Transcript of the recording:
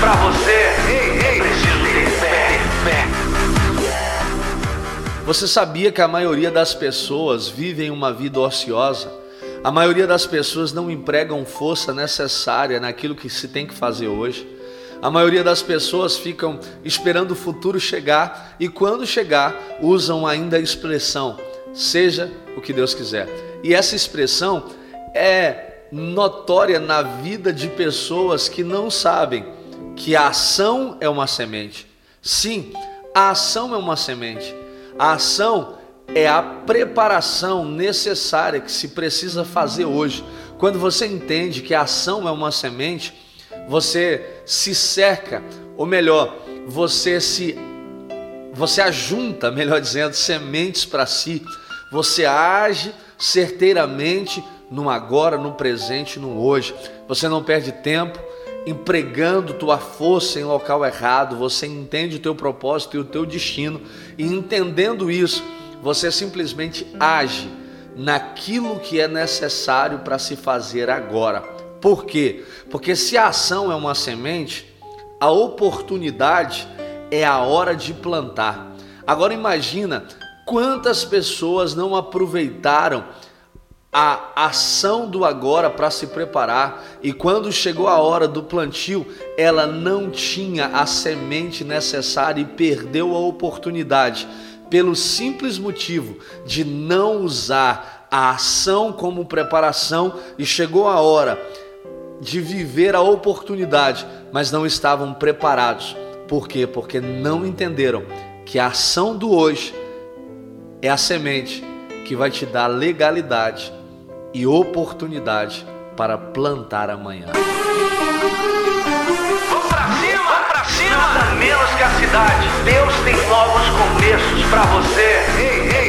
Pra você, é preciso ter fé, fé. Você sabia que a maioria das pessoas vivem uma vida ociosa? A maioria das pessoas não empregam força necessária naquilo que se tem que fazer hoje. A maioria das pessoas ficam esperando o futuro chegar e quando chegar usam ainda a expressão seja o que Deus quiser. E essa expressão é notória na vida de pessoas que não sabem que a ação é uma semente. Sim, a ação é uma semente. A ação é a preparação necessária que se precisa fazer hoje. Quando você entende que a ação é uma semente, você se cerca, ou melhor, você se você ajunta, melhor dizendo, sementes para si. Você age certeiramente no agora, no presente, no hoje. Você não perde tempo empregando tua força em local errado. Você entende o teu propósito e o teu destino e entendendo isso, você simplesmente age naquilo que é necessário para se fazer agora. Por quê? Porque se a ação é uma semente, a oportunidade é a hora de plantar. Agora imagina quantas pessoas não aproveitaram a ação do agora para se preparar e quando chegou a hora do plantio, ela não tinha a semente necessária e perdeu a oportunidade pelo simples motivo de não usar a ação como preparação e chegou a hora de viver a oportunidade, mas não estavam preparados. Por quê? Porque não entenderam que a ação do hoje é a semente que vai te dar legalidade e oportunidade para plantar amanhã. Vamos pra cima, vamos pra cima! Nada menos que a cidade. Deus tem novos começos para você. Ei, ei.